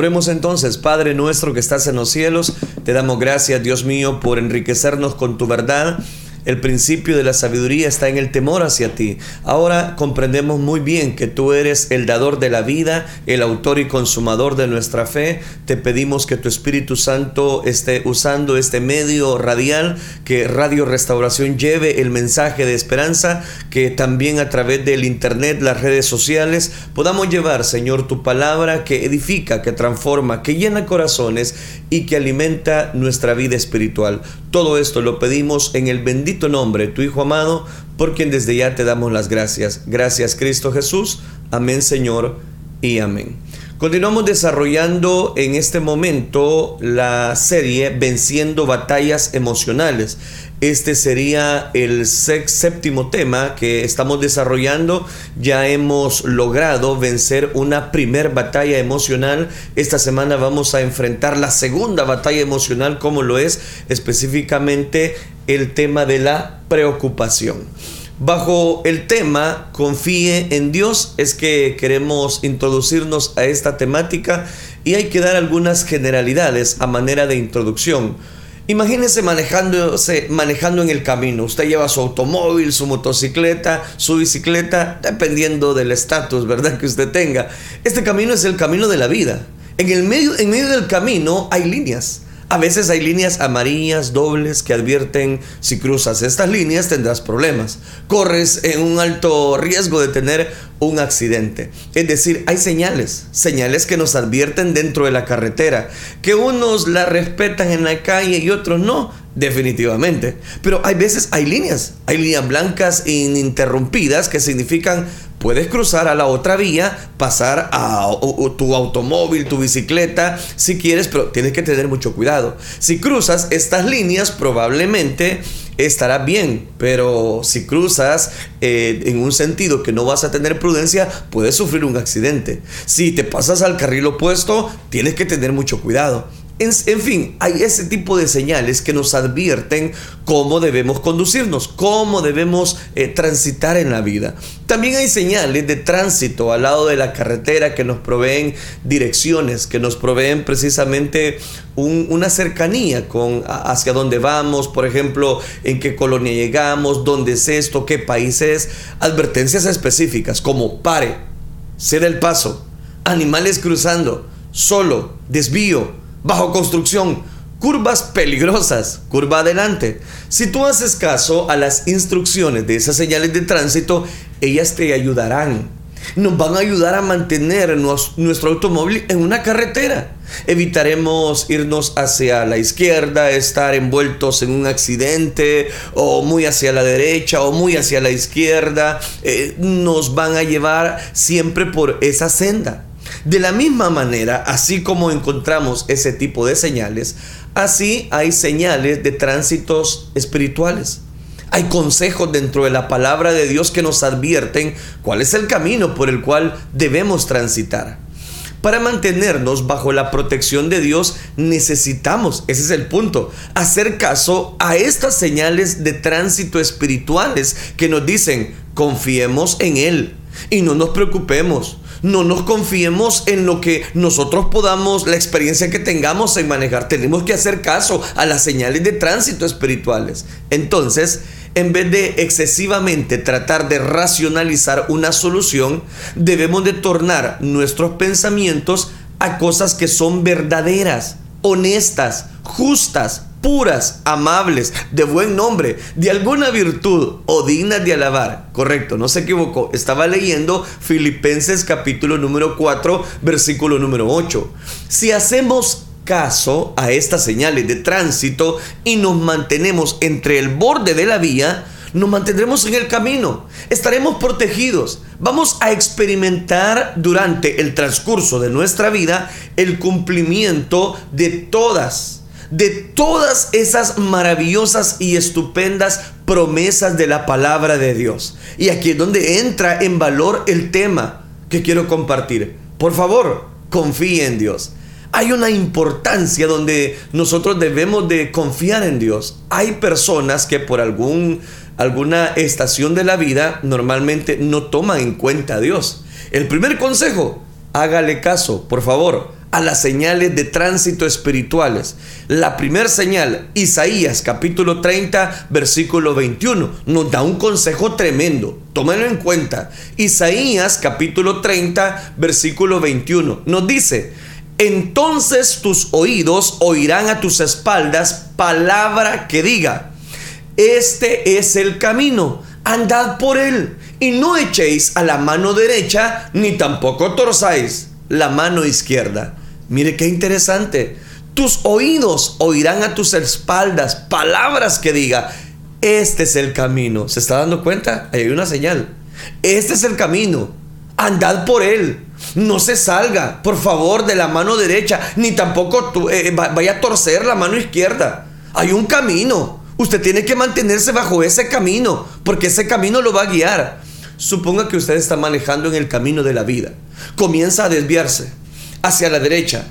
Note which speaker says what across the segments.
Speaker 1: Oremos entonces, Padre nuestro que estás en los cielos, te damos gracias, Dios mío, por enriquecernos con tu verdad. El principio de la sabiduría está en el temor hacia ti. Ahora comprendemos muy bien que tú eres el dador de la vida, el autor y consumador de nuestra fe. Te pedimos que tu Espíritu Santo esté usando este medio radial, que Radio Restauración lleve el mensaje de esperanza, que también a través del Internet, las redes sociales, podamos llevar, Señor, tu palabra que edifica, que transforma, que llena corazones y que alimenta nuestra vida espiritual. Todo esto lo pedimos en el bendito nombre de tu Hijo amado, por quien desde ya te damos las gracias. Gracias Cristo Jesús. Amén Señor y amén. Continuamos desarrollando en este momento la serie Venciendo batallas emocionales. Este sería el séptimo tema que estamos desarrollando. Ya hemos logrado vencer una primer batalla emocional. Esta semana vamos a enfrentar la segunda batalla emocional, como lo es específicamente el tema de la preocupación. Bajo el tema Confíe en Dios es que queremos introducirnos a esta temática y hay que dar algunas generalidades a manera de introducción. Imagínese manejándose, manejando en el camino. Usted lleva su automóvil, su motocicleta, su bicicleta, dependiendo del estatus, ¿verdad? Que usted tenga. Este camino es el camino de la vida. En, el medio, en medio del camino hay líneas. A veces hay líneas amarillas, dobles, que advierten si cruzas estas líneas tendrás problemas. Corres en un alto riesgo de tener un accidente. Es decir, hay señales, señales que nos advierten dentro de la carretera, que unos la respetan en la calle y otros no, definitivamente. Pero hay veces hay líneas, hay líneas blancas ininterrumpidas que significan Puedes cruzar a la otra vía, pasar a tu automóvil, tu bicicleta, si quieres, pero tienes que tener mucho cuidado. Si cruzas estas líneas, probablemente estará bien, pero si cruzas eh, en un sentido que no vas a tener prudencia, puedes sufrir un accidente. Si te pasas al carril opuesto, tienes que tener mucho cuidado. En, fin, hay ese tipo de señales que nos advierten cómo debemos conducirnos, cómo debemos eh, transitar en la vida. También hay señales de tránsito al lado de la carretera que nos proveen direcciones, que nos proveen precisamente una cercanía con hacia dónde vamos, por ejemplo, en qué colonia llegamos, dónde es esto, qué país es. Advertencias específicas como pare, ceda el paso, animales cruzando, solo, desvío bajo construcción, curvas peligrosas, curva adelante. Si tú haces caso a las instrucciones de esas señales de tránsito, ellas te ayudarán. Nos van a ayudar a mantener nuestro automóvil en una carretera. Evitaremos irnos hacia la izquierda, estar envueltos en un accidente, o muy hacia la derecha, o muy hacia la izquierda. Eh, nos van a llevar siempre por esa senda. De la misma manera, así como encontramos ese tipo de señales, así hay señales de tránsitos espirituales. Hay consejos dentro de la palabra de Dios que nos advierten cuál es el camino por el cual debemos transitar. Para mantenernos bajo la protección de Dios necesitamos, ese es el punto, hacer caso a estas señales de tránsito espirituales que nos dicen, confiemos en Él y no nos preocupemos no nos confiemos en lo que nosotros podamos, la experiencia que tengamos en manejar. Tenemos que hacer caso a las señales de tránsito espirituales. Entonces, en vez de excesivamente tratar de racionalizar una solución, debemos de tornar nuestros pensamientos a cosas que son verdaderas, honestas, justas, puras, amables, de buen nombre, de alguna virtud o dignas de alabar. Correcto, no se equivocó. Estaba leyendo Filipenses capítulo número 4, versículo número 8. Si hacemos caso a estas señales de tránsito y nos mantenemos entre el borde de la vía, nos mantendremos en el camino, estaremos protegidos, vamos a experimentar durante el transcurso de nuestra vida el cumplimiento de todas de todas esas maravillosas y estupendas promesas de la palabra de Dios. Y aquí es donde entra en valor el tema que quiero compartir. Por favor, confíe en Dios. Hay una importancia donde nosotros debemos de confiar en Dios. Hay personas que por algún, alguna estación de la vida normalmente no toman en cuenta a Dios. El primer consejo, hágale caso, por favor, a las señales de tránsito espirituales. La primera señal, Isaías capítulo 30, versículo 21, nos da un consejo tremendo. Tómenlo en cuenta. Isaías capítulo 30, versículo 21, nos dice, entonces tus oídos oirán a tus espaldas palabra que diga, este es el camino, andad por él, y no echéis a la mano derecha, ni tampoco torzáis la mano izquierda. Mire qué interesante. Tus oídos oirán a tus espaldas palabras que diga, este es el camino. ¿Se está dando cuenta? Ahí hay una señal. Este es el camino. Andad por él. No se salga, por favor, de la mano derecha, ni tampoco eh, vaya a torcer la mano izquierda. Hay un camino. Usted tiene que mantenerse bajo ese camino, porque ese camino lo va a guiar. Suponga que usted está manejando en el camino de la vida. Comienza a desviarse hacia la derecha,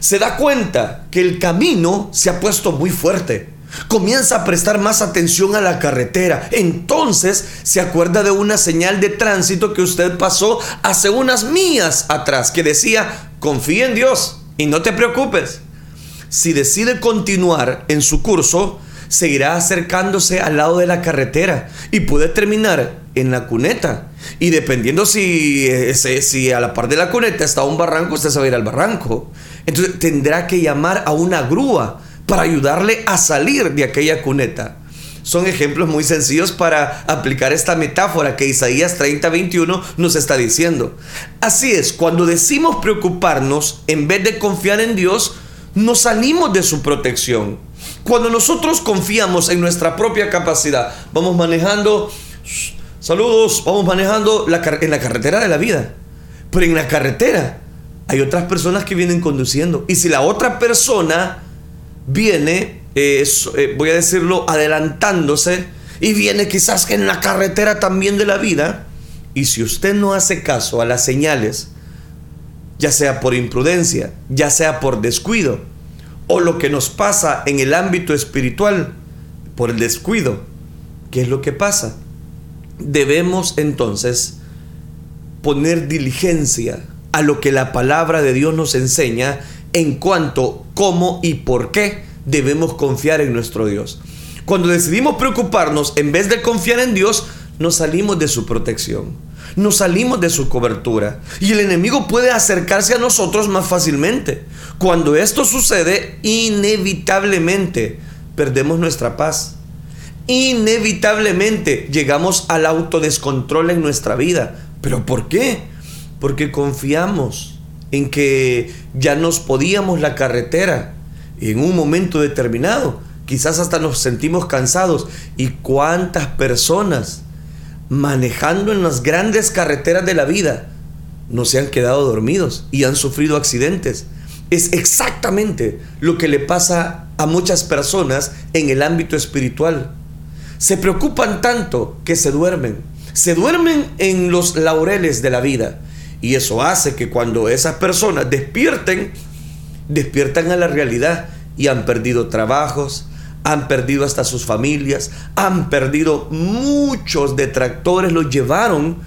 Speaker 1: se da cuenta que el camino se ha puesto muy fuerte. Comienza a prestar más atención a la carretera. Entonces se acuerda de una señal de tránsito que usted pasó hace unas millas atrás que decía, confía en Dios y no te preocupes. Si decide continuar en su curso, seguirá acercándose al lado de la carretera y puede terminar en la cuneta. Y dependiendo si, si a la par de la cuneta está un barranco, usted se va a ir al barranco. Entonces tendrá que llamar a una grúa para ayudarle a salir de aquella cuneta. Son ejemplos muy sencillos para aplicar esta metáfora que Isaías 30:21 nos está diciendo. Así es, cuando decimos preocuparnos en vez de confiar en Dios, nos salimos de su protección. Cuando nosotros confiamos en nuestra propia capacidad, vamos manejando, saludos, vamos manejando en la carretera de la vida. Pero en la carretera hay otras personas que vienen conduciendo. Y si la otra persona viene, eh, eh, voy a decirlo, adelantándose, y viene quizás en la carretera también de la vida, y si usted no hace caso a las señales, ya sea por imprudencia, ya sea por descuido, o lo que nos pasa en el ámbito espiritual por el descuido. ¿Qué es lo que pasa? Debemos entonces poner diligencia a lo que la palabra de Dios nos enseña en cuanto cómo y por qué debemos confiar en nuestro Dios. Cuando decidimos preocuparnos, en vez de confiar en Dios, nos salimos de su protección, nos salimos de su cobertura y el enemigo puede acercarse a nosotros más fácilmente. Cuando esto sucede, inevitablemente perdemos nuestra paz. Inevitablemente llegamos al autodescontrol en nuestra vida. ¿Pero por qué? Porque confiamos en que ya nos podíamos la carretera en un momento determinado. Quizás hasta nos sentimos cansados. ¿Y cuántas personas manejando en las grandes carreteras de la vida no se han quedado dormidos y han sufrido accidentes? Es exactamente lo que le pasa a muchas personas en el ámbito espiritual. Se preocupan tanto que se duermen. Se duermen en los laureles de la vida. Y eso hace que cuando esas personas despierten, despiertan a la realidad y han perdido trabajos, han perdido hasta sus familias, han perdido muchos detractores, los llevaron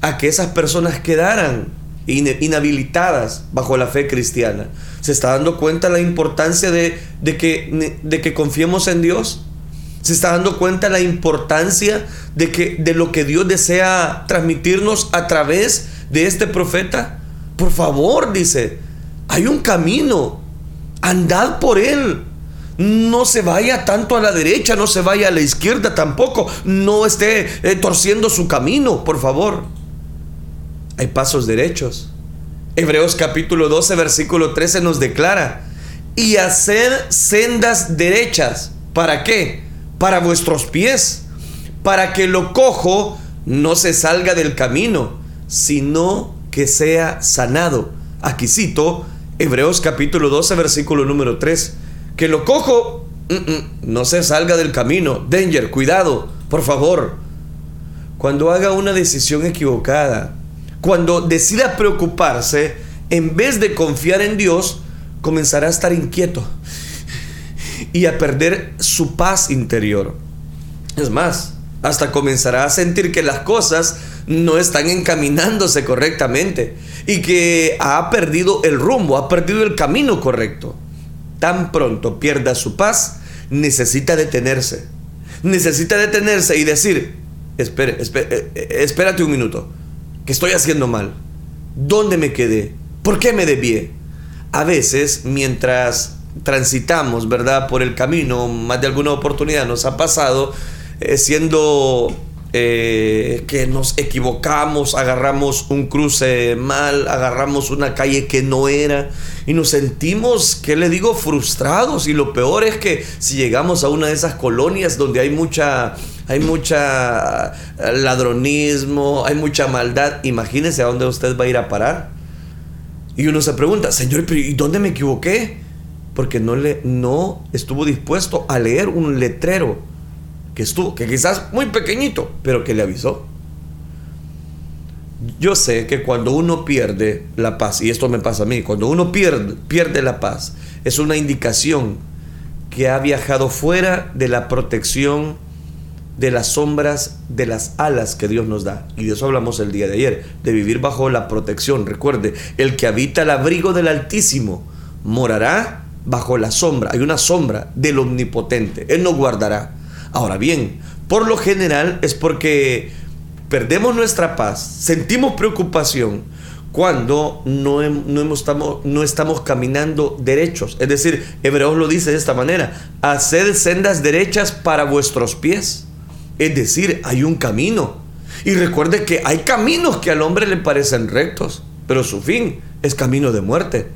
Speaker 1: a que esas personas quedaran inhabilitadas bajo la fe cristiana. ¿Se está dando cuenta la importancia de, de, que, de que confiemos en Dios? ¿Se está dando cuenta la importancia de, que, de lo que Dios desea transmitirnos a través de este profeta? Por favor, dice, hay un camino, andad por él. No se vaya tanto a la derecha, no se vaya a la izquierda tampoco. No esté eh, torciendo su camino, por favor. Hay pasos derechos. Hebreos capítulo 12, versículo 13 nos declara, y hacer sendas derechas. ¿Para qué? Para vuestros pies, para que lo cojo no se salga del camino, sino que sea sanado. Aquí cito Hebreos capítulo 12, versículo número 3 que lo cojo, mm, mm, no se salga del camino. Danger, cuidado, por favor. Cuando haga una decisión equivocada, cuando decida preocuparse, en vez de confiar en Dios, comenzará a estar inquieto y a perder su paz interior. Es más, hasta comenzará a sentir que las cosas no están encaminándose correctamente y que ha perdido el rumbo, ha perdido el camino correcto. Tan pronto pierda su paz, necesita detenerse. Necesita detenerse y decir, espere eh, espérate un minuto, que estoy haciendo mal. ¿Dónde me quedé? ¿Por qué me desvié? A veces, mientras transitamos, ¿verdad? Por el camino, más de alguna oportunidad nos ha pasado eh, siendo eh, que nos equivocamos, agarramos un cruce mal, agarramos una calle que no era y nos sentimos, ¿qué le digo?, frustrados. Y lo peor es que si llegamos a una de esas colonias donde hay mucha, hay mucha eh, ladronismo, hay mucha maldad, imagínese a dónde usted va a ir a parar. Y uno se pregunta, Señor, ¿y dónde me equivoqué? Porque no, le, no estuvo dispuesto a leer un letrero que estuvo, que quizás muy pequeñito, pero que le avisó. Yo sé que cuando uno pierde la paz, y esto me pasa a mí, cuando uno pierde, pierde la paz, es una indicación que ha viajado fuera de la protección de las sombras de las alas que Dios nos da. Y de eso hablamos el día de ayer, de vivir bajo la protección. Recuerde, el que habita el abrigo del Altísimo morará bajo la sombra. Hay una sombra del Omnipotente. Él nos guardará. Ahora bien, por lo general es porque perdemos nuestra paz, sentimos preocupación cuando no, no, estamos, no estamos caminando derechos. Es decir, Hebreos lo dice de esta manera, haced sendas derechas para vuestros pies. Es decir, hay un camino. Y recuerde que hay caminos que al hombre le parecen rectos, pero su fin es camino de muerte.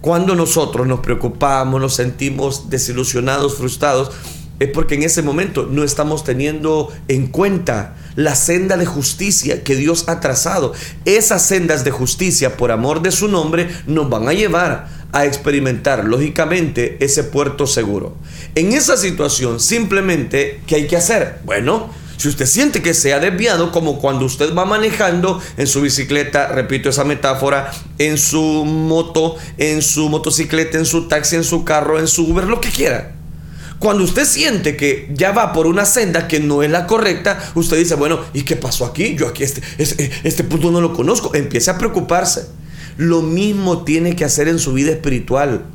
Speaker 1: Cuando nosotros nos preocupamos, nos sentimos desilusionados, frustrados, es porque en ese momento no estamos teniendo en cuenta la senda de justicia que Dios ha trazado. Esas sendas de justicia, por amor de su nombre, nos van a llevar a experimentar, lógicamente, ese puerto seguro. En esa situación, simplemente, ¿qué hay que hacer? Bueno, si usted siente que se ha desviado, como cuando usted va manejando en su bicicleta, repito esa metáfora, en su moto, en su motocicleta, en su taxi, en su carro, en su Uber, lo que quiera cuando usted siente que ya va por una senda que no es la correcta, usted dice, bueno, ¿y qué pasó aquí? Yo aquí este, este, este punto no lo conozco. Empiece a preocuparse. Lo mismo tiene que hacer en su vida espiritual.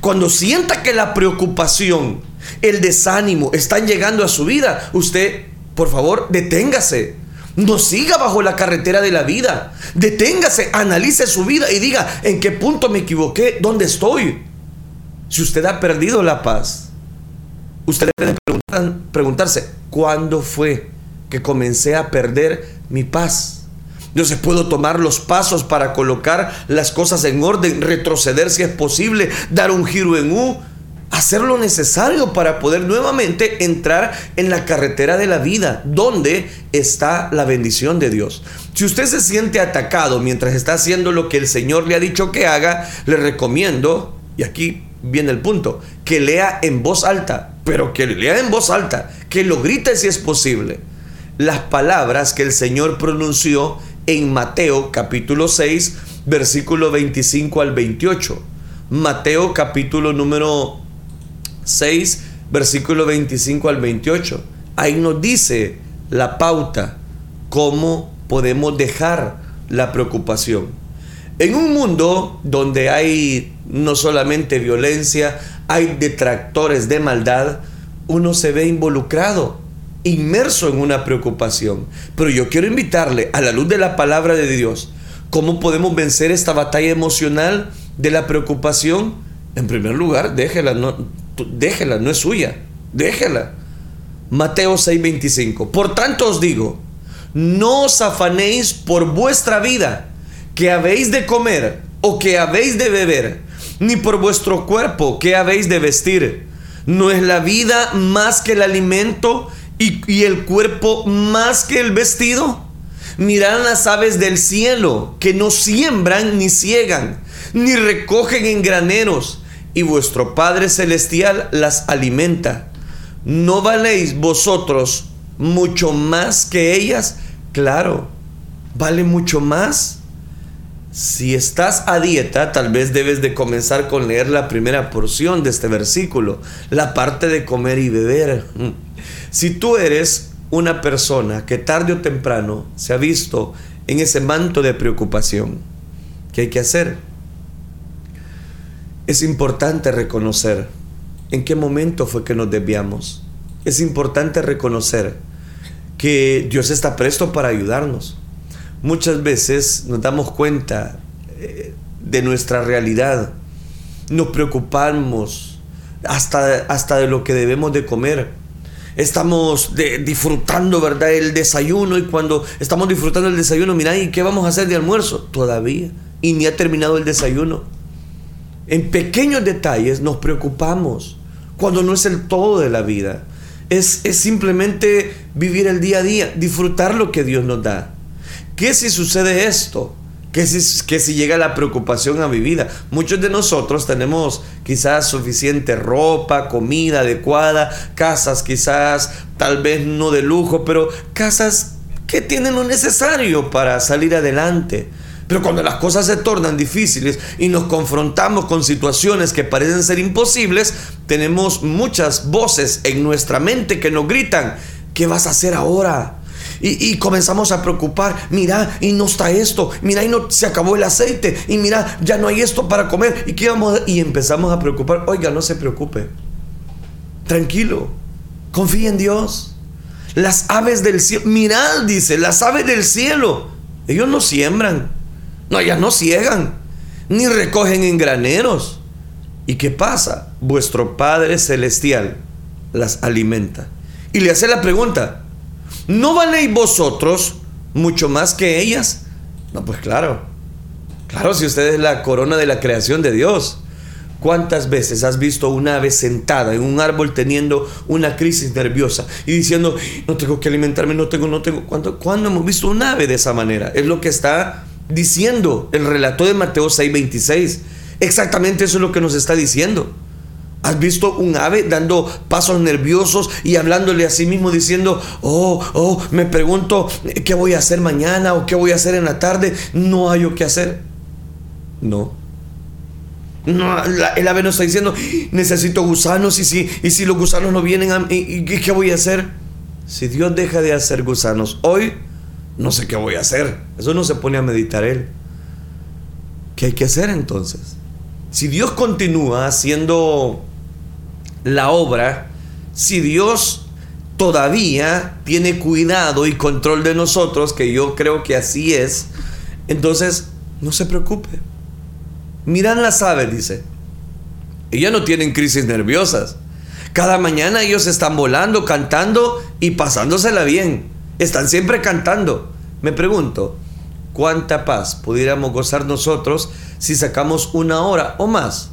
Speaker 1: Cuando sienta que la preocupación, el desánimo están llegando a su vida, usted, por favor, deténgase. No siga bajo la carretera de la vida. Deténgase, analice su vida y diga, ¿en qué punto me equivoqué? ¿Dónde estoy? Si usted ha perdido la paz, Ustedes deben preguntarse, ¿cuándo fue que comencé a perder mi paz? Se puedo tomar los pasos para colocar las cosas en orden, retroceder si es posible, dar un giro en U, hacer lo necesario para poder nuevamente entrar en la carretera de la vida, donde está la bendición de Dios. Si usted se siente atacado mientras está haciendo lo que el Señor le ha dicho que haga, le recomiendo, y aquí viene el punto, que lea en voz alta, pero que lea en voz alta, que lo grite si es posible. Las palabras que el Señor pronunció en Mateo capítulo 6, versículo 25 al 28. Mateo capítulo número 6, versículo 25 al 28. Ahí nos dice la pauta, cómo podemos dejar la preocupación. En un mundo donde hay no solamente violencia, hay detractores de maldad, uno se ve involucrado, inmerso en una preocupación. Pero yo quiero invitarle a la luz de la palabra de Dios, ¿cómo podemos vencer esta batalla emocional de la preocupación? En primer lugar, déjela, no, déjela, no es suya, déjela. Mateo 6:25. Por tanto os digo, no os afanéis por vuestra vida que habéis de comer o que habéis de beber, ni por vuestro cuerpo que habéis de vestir. ¿No es la vida más que el alimento y, y el cuerpo más que el vestido? Mirad las aves del cielo, que no siembran ni ciegan, ni recogen en graneros, y vuestro Padre Celestial las alimenta. ¿No valéis vosotros mucho más que ellas? Claro, vale mucho más. Si estás a dieta, tal vez debes de comenzar con leer la primera porción de este versículo, la parte de comer y beber. Si tú eres una persona que tarde o temprano se ha visto en ese manto de preocupación. ¿Qué hay que hacer? Es importante reconocer en qué momento fue que nos desviamos. Es importante reconocer que Dios está presto para ayudarnos. Muchas veces nos damos cuenta eh, de nuestra realidad, nos preocupamos hasta, hasta de lo que debemos de comer estamos disfrutando, ¿verdad? El desayuno y cuando estamos disfrutando el desayuno, mira, ¿y qué vamos a hacer de almuerzo? Todavía. Y ni ha terminado el desayuno. En pequeños detalles nos preocupamos cuando no es el todo de la vida. Es, es simplemente vivir el día a día, disfrutar lo que Dios nos da. ¿Qué si sucede esto? que si, que si llega la preocupación a mi vida. Muchos de nosotros tenemos quizás suficiente ropa, comida adecuada, casas quizás tal vez no de lujo, pero casas que tienen lo necesario para salir adelante. Pero cuando las cosas se tornan difíciles y nos confrontamos con situaciones que parecen ser imposibles, tenemos muchas voces en nuestra mente que nos gritan, ¿qué vas a hacer ahora? Y, comenzamos a preocupar, mira, y no está esto, mira, y no se acabó el aceite, y mira, ya no hay esto para comer, y qué vamos y empezamos a preocupar. Oiga, no se preocupe. Tranquilo. Confía en Dios. Las aves del cielo, mirad, dice, las aves del cielo, ellos no siembran, no, ellas no ciegan, ni recogen en graneros. ¿Y qué pasa? Vuestro Padre Celestial las alimenta. Y le hace la pregunta, ¿no valéis vosotros mucho más que ellas? No, pues claro. Claro, si usted es la corona de la creación de Dios. ¿Cuántas veces has visto una ave sentada en un árbol teniendo una crisis nerviosa y diciendo, no tengo que alimentarme, no tengo, no tengo? ¿Cuándo, ¿Cuándo hemos visto un ave de esa manera? Es lo que está diciendo el relato de Mateo 6:26. Exactamente eso es lo que nos está diciendo. ¿Has visto un ave dando pasos nerviosos y hablándole a sí mismo diciendo, oh, oh, me pregunto qué voy a hacer mañana o qué voy a hacer en la tarde? No hay qué hacer. No. no el ave no está diciendo, necesito gusanos y si, y si los gusanos no vienen, a, y, ¿qué voy a hacer? Si Dios deja de hacer gusanos hoy, no sé qué voy a hacer. Eso no se pone a meditar él. ¿Qué hay que hacer entonces? Si Dios continúa haciendo la obra si Dios todavía tiene cuidado y control de nosotros, que yo creo que así es, entonces no se preocupe. Miran las aves, dice. Ellas no tienen crisis nerviosas. Cada mañana ellos están volando, cantando y pasándosela bien. Están siempre cantando. Me pregunto, ¿cuánta paz pudiéramos gozar nosotros si sacamos una hora o más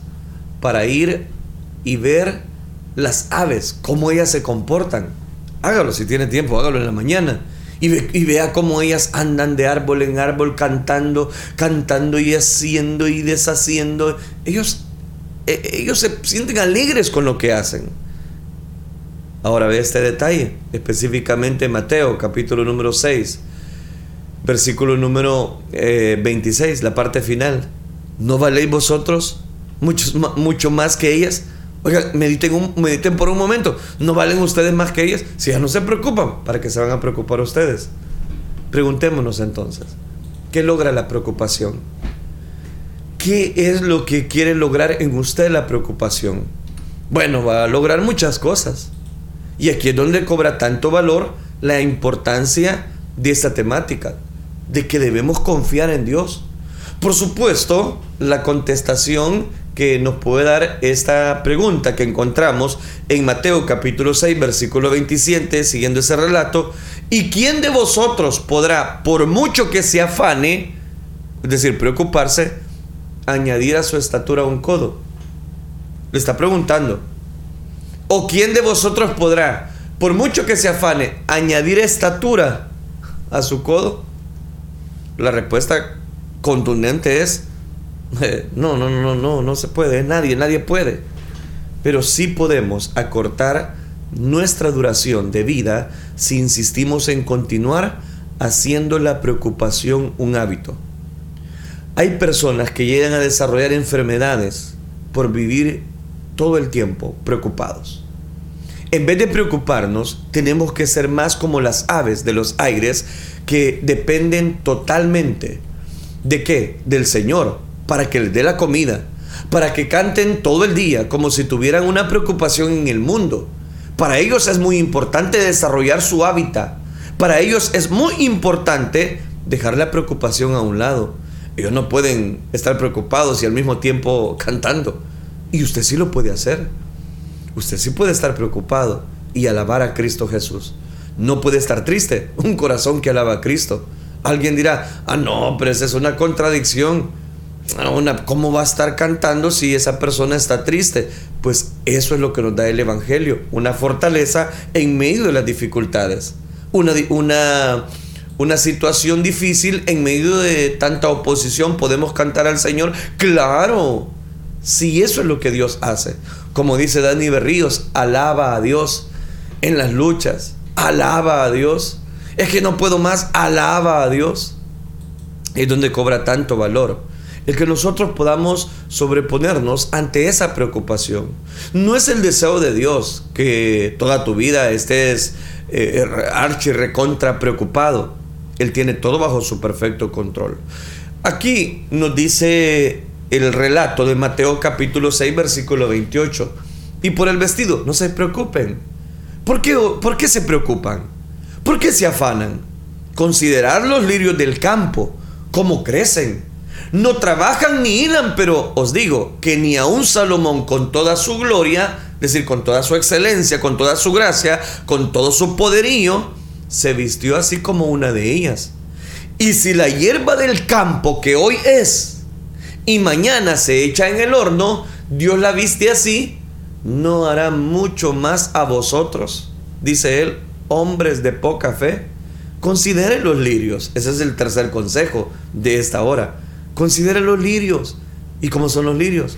Speaker 1: para ir y ver las aves, cómo ellas se comportan. Hágalo si tiene tiempo, hágalo en la mañana. Y, vea cómo ellas andan de árbol en árbol cantando, cantando y haciendo y deshaciendo. Ellos, e, ellos se sienten alegres con lo que hacen. Ahora ve este detalle, específicamente Mateo capítulo número 6, versículo número 26, eh, la parte final. ¿No valéis vosotros mucho, mucho más que ellas? Oiga, mediten, mediten por un momento. ¿No valen ustedes más que ellas? Si ya no se preocupan, ¿para qué se van a preocupar ustedes? Preguntémonos entonces, ¿qué logra la preocupación? ¿Qué es lo que quiere lograr en usted la preocupación? Bueno, va a lograr muchas cosas. Y aquí es donde cobra tanto valor la importancia de esta temática, de que debemos confiar en Dios. Por supuesto, la contestación que nos puede dar esta pregunta que encontramos en Mateo capítulo 6, versículo 27, siguiendo ese relato. ¿Y quién de vosotros podrá, por mucho que se afane, es decir, preocuparse, añadir a su estatura un codo? Le está preguntando. ¿O quién de vosotros podrá, por mucho que se afane, añadir estatura a su codo? La respuesta contundente es no, no, no, no, no se puede, nadie, nadie puede. Pero sí podemos acortar nuestra duración de vida si insistimos en continuar haciendo la preocupación un hábito. Hay personas que llegan a desarrollar enfermedades por vivir todo el tiempo preocupados. En vez de preocuparnos, tenemos que ser más como las aves de los aires que dependen totalmente de qué? Del Señor, para que les dé la comida, para que canten todo el día como si tuvieran una preocupación en el mundo. Para ellos es muy importante desarrollar su hábitat. Para ellos es muy importante dejar la preocupación a un lado. Ellos no pueden estar preocupados y al mismo tiempo cantando. Y usted sí lo puede hacer. Usted sí puede estar preocupado y alabar a Cristo Jesús. No puede estar triste. Un corazón que alaba a Cristo. Alguien dirá, ah, no, pero esa es una contradicción. Una, ¿Cómo va a estar cantando si esa persona está triste? Pues eso es lo que nos da el Evangelio, una fortaleza en medio de las dificultades. Una, una, una situación difícil en medio de tanta oposición, podemos cantar al Señor. Claro, si eso es lo que Dios hace. Como dice Dani Berríos, alaba a Dios en las luchas, alaba a Dios. Es que no puedo más, alaba a Dios. Es donde cobra tanto valor. El que nosotros podamos sobreponernos ante esa preocupación. No es el deseo de Dios que toda tu vida estés eh, archi recontra preocupado. Él tiene todo bajo su perfecto control. Aquí nos dice el relato de Mateo capítulo 6 versículo 28. Y por el vestido, no se preocupen. ¿Por qué, ¿Por qué se preocupan? ¿Por qué se afanan? Considerar los lirios del campo, cómo crecen. No trabajan ni hilan, pero os digo que ni un Salomón con toda su gloria, es decir, con toda su excelencia, con toda su gracia, con todo su poderío, se vistió así como una de ellas. Y si la hierba del campo que hoy es y mañana se echa en el horno, Dios la viste así, no hará mucho más a vosotros, dice él, hombres de poca fe. Considere los lirios, ese es el tercer consejo de esta hora. Considere los lirios. ¿Y cómo son los lirios?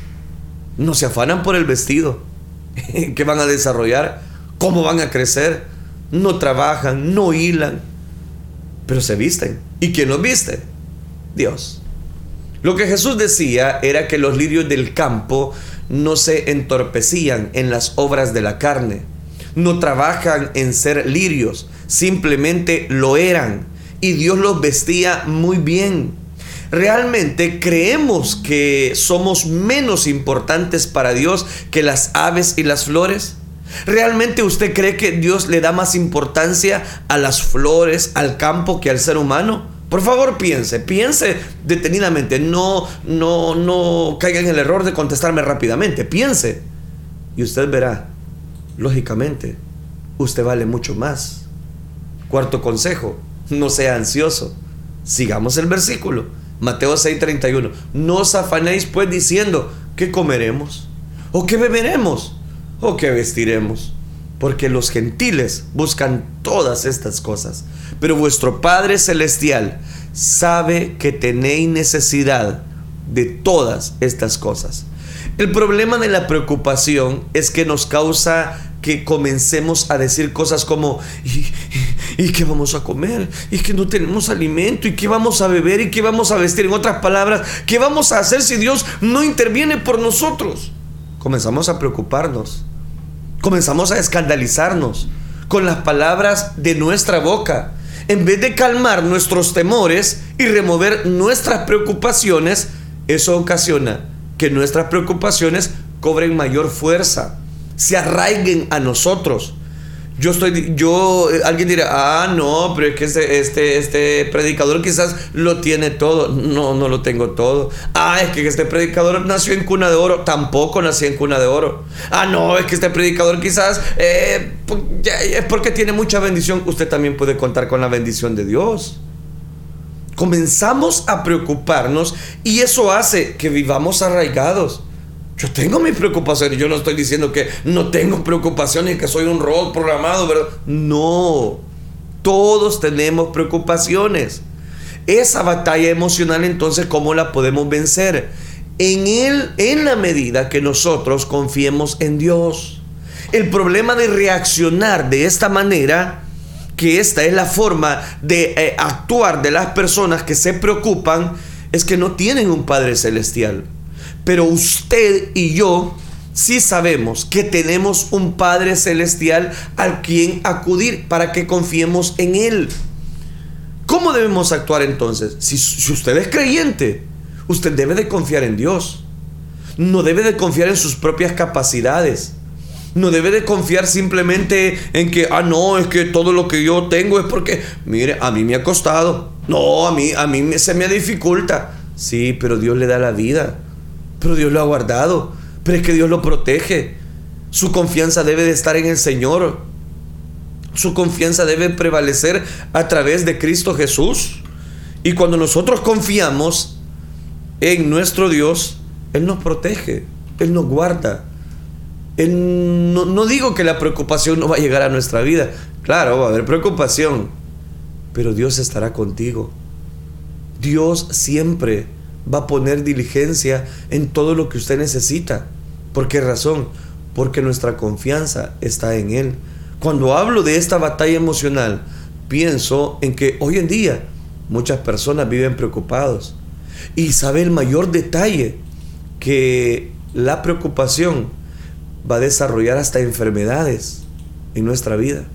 Speaker 1: No se afanan por el vestido. ¿Qué van a desarrollar? ¿Cómo van a crecer? no trabajan, no hilan, pero se visten. ¿Y quién los viste? Dios. Lo que Jesús decía era que los lirios del campo no se entorpecían en las obras de la carne, no trabajan en ser lirios, simplemente lo eran y Dios los vestía muy bien. ¿Realmente creemos que somos menos importantes para Dios que las aves y las flores? ¿Realmente usted cree que Dios le da más importancia a las flores, al campo que al ser humano? Por favor, piense, piense detenidamente, no no no caiga en el error de contestarme rápidamente, piense. Y usted verá, lógicamente, usted vale mucho más. Cuarto consejo, no sea ansioso. Sigamos el versículo. Mateo 6:31. No os afanéis pues diciendo, ¿qué comeremos? ¿O qué beberemos? o qué vestiremos. Porque los gentiles buscan todas estas cosas. Pero vuestro Padre Celestial sabe que tenéis necesidad de todas estas cosas. El problema de la preocupación es que nos causa que comencemos a decir cosas como, ¿y, qué vamos a comer? ¿Y que no tenemos alimento? ¿Y qué vamos a beber? ¿Y qué vamos a vestir? En otras palabras, ¿qué vamos a hacer si Dios no interviene por nosotros? Comenzamos a preocuparnos comenzamos a escandalizarnos con las palabras de nuestra boca. En vez de calmar nuestros temores y remover nuestras preocupaciones, eso ocasiona que nuestras preocupaciones cobren mayor fuerza, se arraiguen a nosotros yo estoy, yo, eh, alguien dirá, ah, no, pero es que este, este, este predicador quizás lo tiene todo. No, no lo tengo todo. Ah, es que este predicador nació en cuna de oro. Tampoco nací en cuna de oro. Ah, no, es que este predicador quizás eh, es porque tiene mucha bendición. Usted también puede contar con la bendición de Dios. Comenzamos a preocuparnos y eso hace que vivamos arraigados. Yo tengo mis preocupaciones. Yo no estoy diciendo que no tengo preocupaciones que soy un robot programado, ¿verdad? No. Todos tenemos preocupaciones. Esa batalla emocional, entonces, ¿cómo la podemos vencer? En él, en la medida que nosotros confiemos en Dios. El problema de reaccionar de esta manera, que esta es la forma de eh, actuar de las personas que se preocupan, es que no tienen un Padre Celestial. Pero usted y yo si sabemos que tenemos un Padre Celestial al quien acudir para que confiemos en Él. ¿Cómo debemos actuar entonces? Si, si, usted es creyente, usted debe de confiar en Dios. No debe de confiar en sus propias capacidades. No debe de confiar simplemente en que, ah, no, es que todo lo que yo tengo es porque, mire, a mí me ha costado. No, a mí, a mí se me dificulta. Sí, pero Dios le da la vida. Pero Dios lo ha guardado. Pero es que Dios lo protege. Su confianza debe de estar en el Señor. Su confianza debe prevalecer a través de Cristo Jesús. Y cuando nosotros confiamos en nuestro Dios, Él nos protege, Él nos guarda. no, no digo que la preocupación no va a llegar a nuestra vida. Claro, va a haber preocupación. Pero Dios estará contigo. Dios siempre va a poner diligencia en todo lo que usted necesita. ¿Por qué razón? Porque nuestra confianza está en Él. Cuando hablo de esta batalla emocional, pienso en que hoy en día muchas personas viven preocupados. Y sabe el mayor detalle que la preocupación va a desarrollar hasta enfermedades en nuestra vida.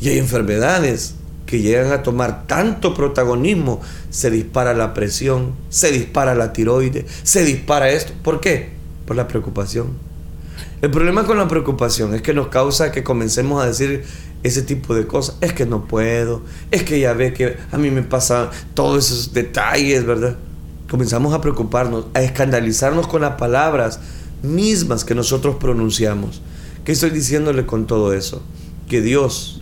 Speaker 1: Y hay enfermedades que llegan a tomar tanto protagonismo, se dispara la presión, se dispara la tiroides, se dispara esto. ¿Por qué? Por la preocupación. El problema con la preocupación es que nos causa que comencemos a decir ese tipo de cosas. Es que no puedo, es que ya ve que a mí me pasan todos esos detalles, ¿verdad? Comenzamos a preocuparnos, a escandalizarnos con las palabras mismas que nosotros pronunciamos. ¿Qué estoy diciéndole con todo eso? Que Dios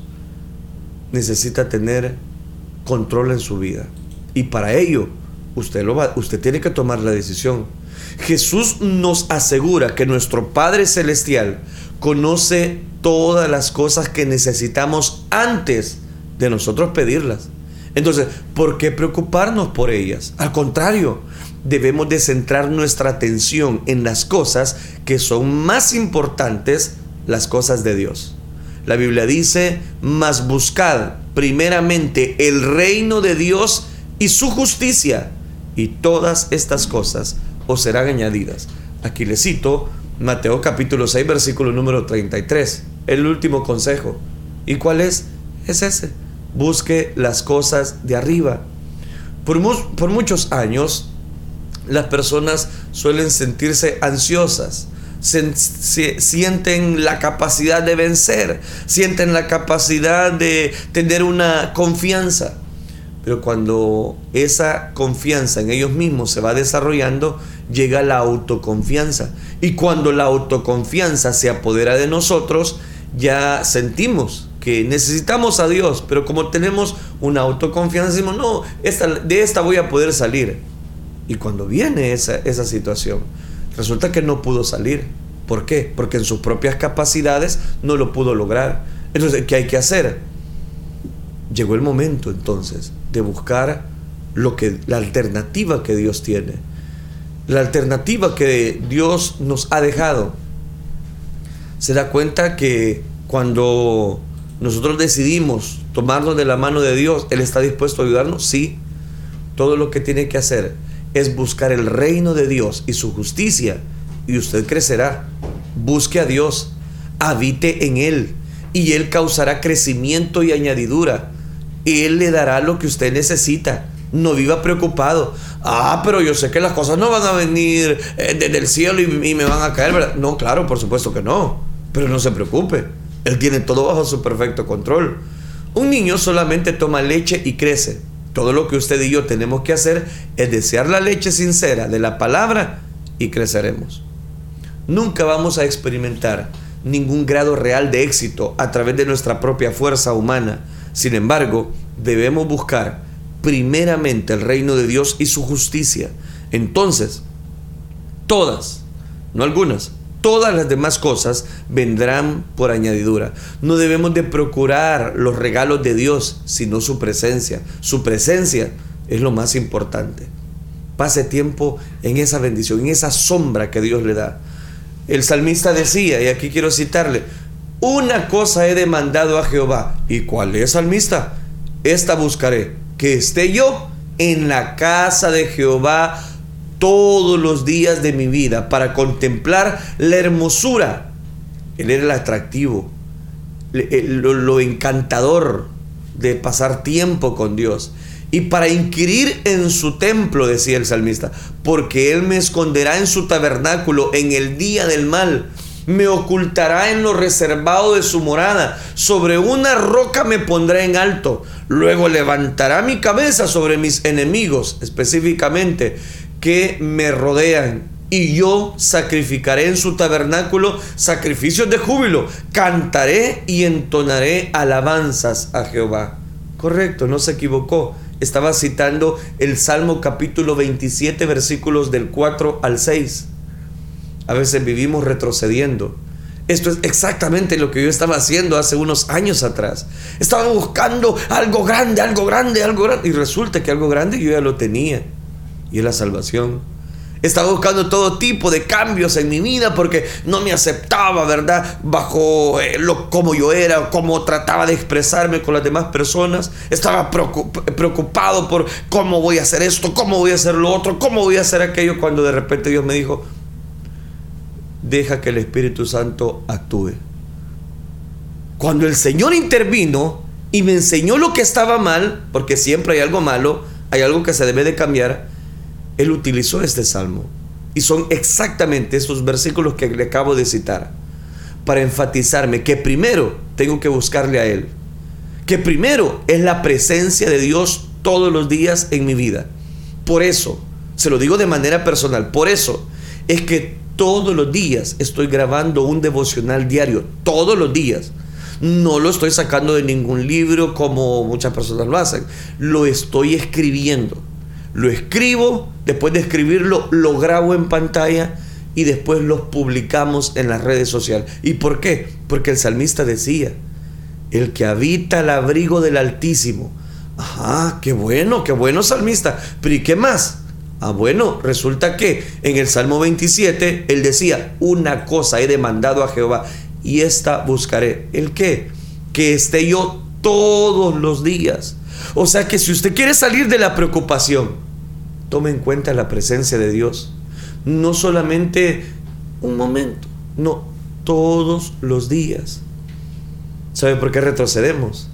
Speaker 1: necesita tener control en su vida. Y para ello, usted, lo va, usted tiene que tomar la decisión. Jesús nos asegura que nuestro Padre Celestial conoce todas las cosas que necesitamos antes de nosotros pedirlas. Entonces, ¿por qué preocuparnos por ellas? Al contrario, debemos de centrar nuestra atención en las cosas que son más importantes, las cosas de Dios. La Biblia dice, mas buscad primeramente el reino de Dios y su justicia, y todas estas cosas os serán añadidas. Aquí le cito Mateo capítulo 6, versículo número 33, el último consejo. ¿Y cuál es? Es ese. Busque las cosas de arriba. Por, por muchos años, las personas suelen sentirse ansiosas sienten la capacidad de vencer, sienten la capacidad de tener una confianza. Pero cuando esa confianza en ellos mismos se va desarrollando, llega la autoconfianza. Y cuando la autoconfianza se apodera de nosotros, ya sentimos que necesitamos a Dios, pero como tenemos una autoconfianza, decimos, no, de esta voy a poder salir. Y cuando viene esa, esa situación, Resulta que no pudo salir. ¿Por qué? Porque en sus propias capacidades no lo pudo lograr. Entonces, ¿qué hay que hacer? Llegó el momento entonces de buscar lo que la alternativa que Dios tiene. La alternativa que Dios nos ha dejado. Se da cuenta que cuando nosotros decidimos tomarnos de la mano de Dios, Él está dispuesto a ayudarnos, sí. Todo lo que tiene que hacer es buscar el reino de Dios y su justicia y usted crecerá. Busque a Dios, habite en Él y Él causará crecimiento y añadidura. Él le dará lo que usted necesita. No viva preocupado. Ah, pero yo sé que las cosas no van a venir eh, desde el cielo y, y me van a caer. ¿verdad? No, claro, por supuesto que no. Pero no se preocupe. Él tiene todo bajo su perfecto control. Un niño solamente toma leche y crece. Todo lo que usted y yo tenemos que hacer es desear la leche sincera de la palabra y creceremos. Nunca vamos a experimentar ningún grado real de éxito a través de nuestra propia fuerza humana. Sin embargo, debemos buscar primeramente el reino de Dios y su justicia. Entonces, todas, no algunas, todas las demás cosas vendrán por añadidura. No debemos de procurar los regalos de Dios, sino su presencia. Su presencia es lo más importante. Pase tiempo en esa bendición, en esa sombra que Dios le da. El salmista decía, y aquí quiero citarle, una cosa he demandado a Jehová. ¿Y cuál es, salmista? Esta buscaré, que esté yo en la casa de Jehová todos los días de mi vida para contemplar la hermosura. Él era el atractivo, lo, encantador de pasar tiempo con Dios. Y para inquirir en su templo, decía el salmista, porque Él me esconderá en su tabernáculo en el día del mal me ocultará en lo reservado de su morada, sobre una roca me pondrá en alto, luego levantará mi cabeza sobre mis enemigos, específicamente, que me rodean, y yo sacrificaré en su tabernáculo sacrificios de júbilo, cantaré y entonaré alabanzas a Jehová. Correcto, no se equivocó. Estaba citando el Salmo capítulo 27 versículos del 4 al 6. A veces vivimos retrocediendo. Esto es exactamente lo que yo estaba haciendo hace unos años atrás. Estaba buscando algo grande, algo grande, algo grande. Y resulta que algo grande yo ya lo tenía. Y es la salvación. Estaba buscando todo tipo de cambios en mi vida porque no me aceptaba, ¿verdad? Bajo eh, lo como yo era, cómo trataba de expresarme con las demás personas. Estaba preocupado por cómo voy a hacer esto, cómo voy a hacer lo otro, cómo voy a hacer aquello, cuando de repente Dios me dijo, deja que el Espíritu Santo actúe. Cuando el Señor intervino y me enseñó lo que estaba mal, porque siempre hay algo malo, hay algo que se debe de cambiar, Él utilizó este salmo. Y son exactamente esos versículos que le acabo de citar, para enfatizarme que primero tengo que buscarle a Él, que primero es la presencia de Dios todos los días en mi vida. Por eso, se lo digo de manera personal, por eso es que todos los días estoy grabando un devocional diario, todos los días. No lo estoy sacando de ningún libro como muchas personas lo hacen. Lo estoy escribiendo. Lo escribo, después de escribirlo lo grabo en pantalla y después los publicamos en las redes sociales. ¿Y por qué? Porque el salmista decía, el que habita el abrigo del Altísimo. Ajá, qué bueno, qué bueno salmista. Pero ¿y qué más? Ah, bueno, resulta que en el Salmo 27 él decía, una cosa he demandado a Jehová y esta buscaré. ¿El qué? Que esté yo todos los días. O sea que si usted quiere salir de la preocupación, tome en cuenta la presencia de Dios. No solamente un momento, no, todos los días. ¿Sabe por qué retrocedemos?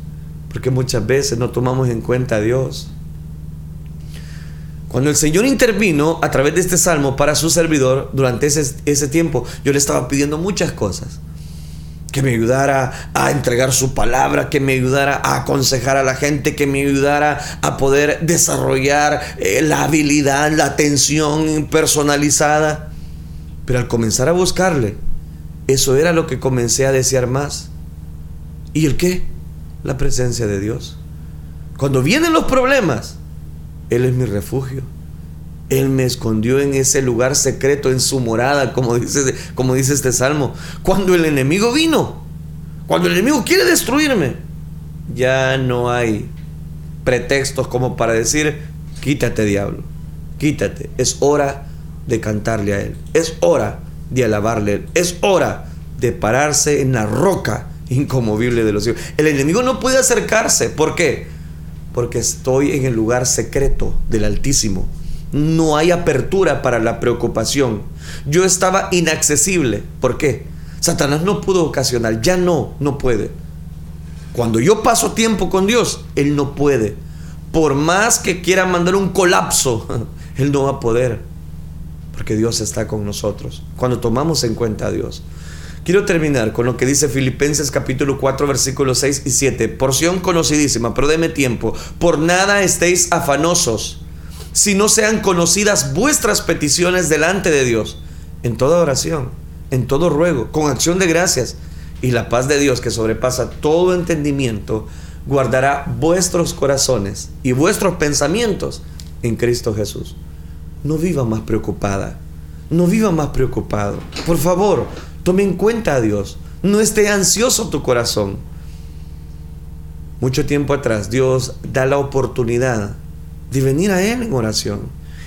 Speaker 1: Porque muchas veces no tomamos en cuenta a Dios. Cuando el Señor intervino a través de este salmo para su servidor durante ese, ese tiempo, yo le estaba pidiendo muchas cosas que me ayudara a entregar su palabra, que me ayudara a aconsejar a la gente, que me ayudara a poder desarrollar eh, la habilidad, la atención personalizada. Pero al comenzar a buscarle, eso era lo que comencé a desear más. ¿Y el qué? La presencia de Dios. Cuando vienen los problemas, él es mi refugio. Él me escondió en ese lugar secreto, en su morada, como dice, como dice este salmo. Cuando el enemigo vino, cuando el enemigo quiere destruirme, ya no hay pretextos como para decir, quítate diablo, quítate. Es hora de cantarle a Él. Es hora de alabarle a Él. Es hora de pararse en la roca incomovible de los cielos. El enemigo no puede acercarse. ¿Por qué? porque estoy en el lugar secreto del Altísimo. No hay apertura para la preocupación. Yo estaba inaccesible. ¿Por qué? Satanás no pudo ocasionar, ya no, no puede. Cuando yo paso tiempo con Dios, Él no puede. Por más que quiera mandar un colapso, Él no va a poder. Porque Dios está con nosotros. Cuando tomamos en cuenta a Dios. Quiero terminar con lo que dice Filipenses capítulo 4 versículos 6 y 7. Porción conocidísima, pero deme tiempo. Por nada estéis afanosos, si no sean conocidas vuestras peticiones delante de Dios, en toda oración, en todo ruego, con acción de gracias. Y la paz de Dios que sobrepasa todo entendimiento, guardará vuestros corazones y vuestros pensamientos en Cristo Jesús. No viva más preocupada, no viva más preocupado. Por favor, Tome en cuenta a Dios. No esté ansioso tu corazón. Mucho tiempo atrás Dios da la oportunidad de venir a Él en oración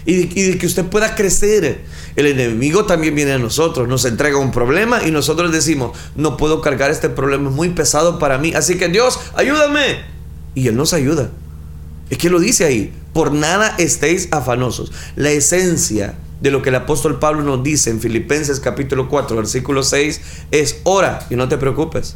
Speaker 1: y de, que usted pueda crecer. El enemigo también viene a nosotros, nos entrega un problema y nosotros decimos, no puedo cargar este problema, es muy pesado para mí. Así que Dios, ayúdame. Y Él nos ayuda. Es que lo dice ahí, por nada estéis afanosos. La esencia de lo que el apóstol Pablo nos dice en Filipenses capítulo 4, versículo 6, es ora y no te preocupes.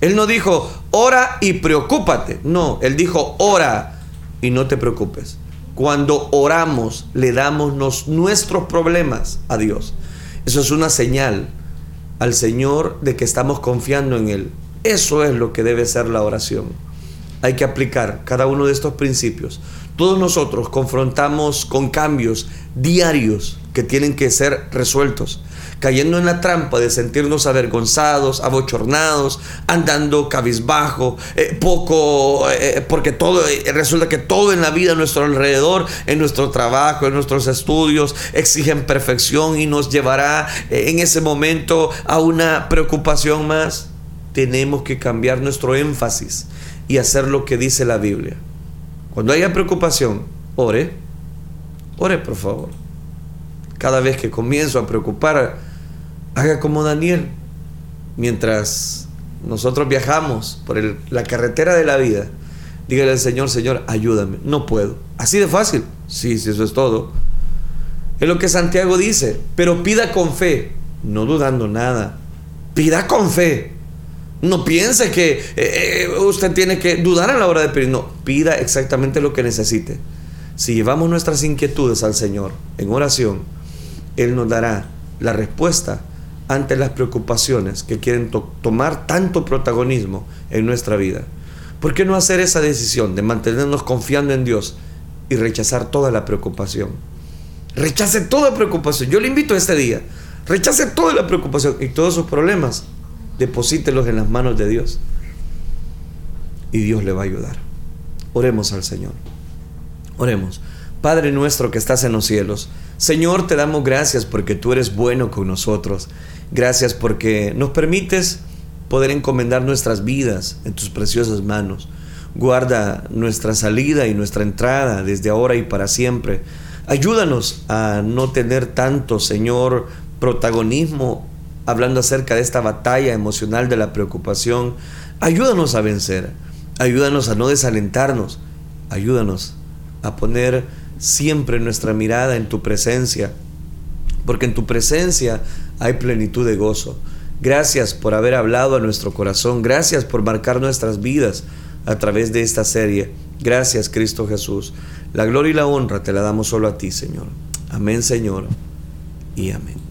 Speaker 1: Él no dijo ora y preocúpate. No, él dijo ora y no te preocupes. Cuando oramos, le damos nuestros problemas a Dios. Eso es una señal al Señor de que estamos confiando en Él. Eso es lo que debe ser la oración. Hay que aplicar cada uno de estos principios. Todos nosotros confrontamos con cambios diarios que tienen que ser resueltos, cayendo en la trampa de sentirnos avergonzados, abochornados, andando cabizbajo, eh, poco, eh, porque todo, eh, resulta que todo en la vida a nuestro alrededor, en nuestro trabajo, en nuestros estudios, exigen perfección y nos llevará en ese momento a una preocupación más. Tenemos que cambiar nuestro énfasis y hacer lo que dice la Biblia. Cuando haya preocupación, ore, ore por favor cada vez que comienzo a preocupar, haga como Daniel. Mientras nosotros viajamos por la carretera de la vida, dígale al Señor, Señor, ayúdame. No puedo. Así de fácil. Sí, sí, eso es todo. Es lo que Santiago dice, pero pida con fe, no dudando nada. Pida con fe. No piense que eh, eh, usted tiene que dudar a la hora de pedir. No, pida exactamente lo que necesite. Si llevamos nuestras inquietudes al Señor en oración, él nos dará la respuesta ante las preocupaciones que quieren tomar tanto protagonismo en nuestra vida. ¿Por qué no hacer esa decisión de mantenernos confiando en Dios y rechazar toda la preocupación? Rechace toda preocupación. Yo le invito a este día. Rechace toda la preocupación y todos sus problemas. Deposítelos en las manos de Dios. Y Dios le va a ayudar. Oremos al Señor. Oremos. Padre nuestro que estás en los cielos, Señor, te damos gracias porque tú eres bueno con nosotros. Gracias porque nos permites poder encomendar nuestras vidas en tus preciosas manos. Guarda nuestra salida y nuestra entrada desde ahora y para siempre. Ayúdanos a no tener tanto, Señor, protagonismo hablando acerca de esta batalla emocional de la preocupación. Ayúdanos a vencer. Ayúdanos a no desalentarnos. Ayúdanos a poner siempre nuestra mirada en tu presencia, porque en tu presencia hay plenitud de gozo. Gracias por haber hablado a nuestro corazón, gracias por marcar nuestras vidas a través de esta serie. Gracias Cristo Jesús. La gloria y la honra te la damos solo a ti, Señor. Amén, Señor. Y amén.